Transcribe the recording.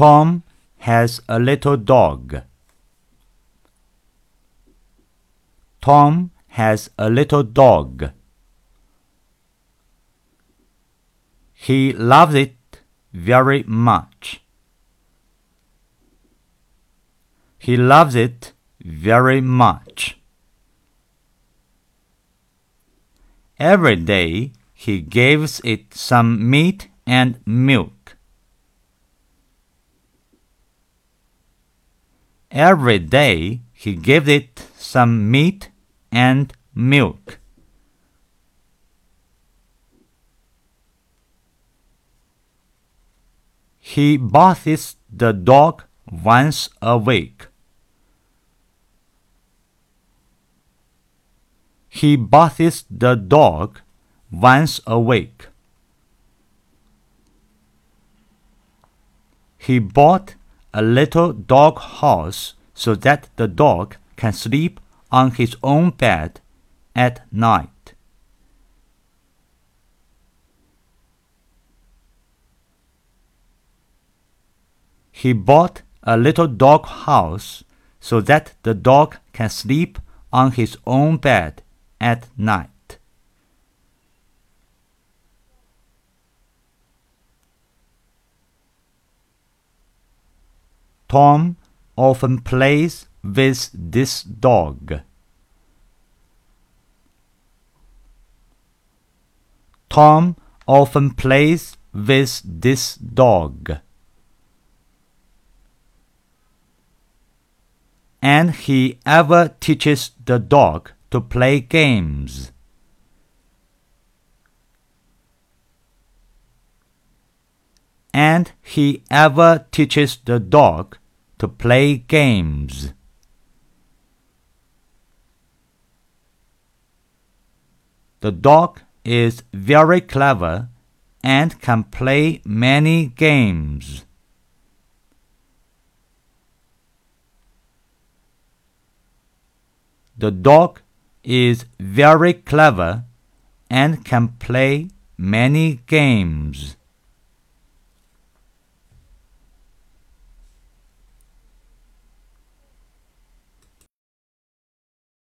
Tom has a little dog. Tom has a little dog. He loves it very much. He loves it very much. Every day he gives it some meat and milk. Every day he gives it some meat and milk. He bathes the dog once a week. He bathes the dog once a week. He bought a little dog house so that the dog can sleep on his own bed at night. He bought a little dog house so that the dog can sleep on his own bed at night. Tom often plays with this dog. Tom often plays with this dog. And he ever teaches the dog to play games. And he ever teaches the dog to play games. The dog is very clever and can play many games. The dog is very clever and can play many games.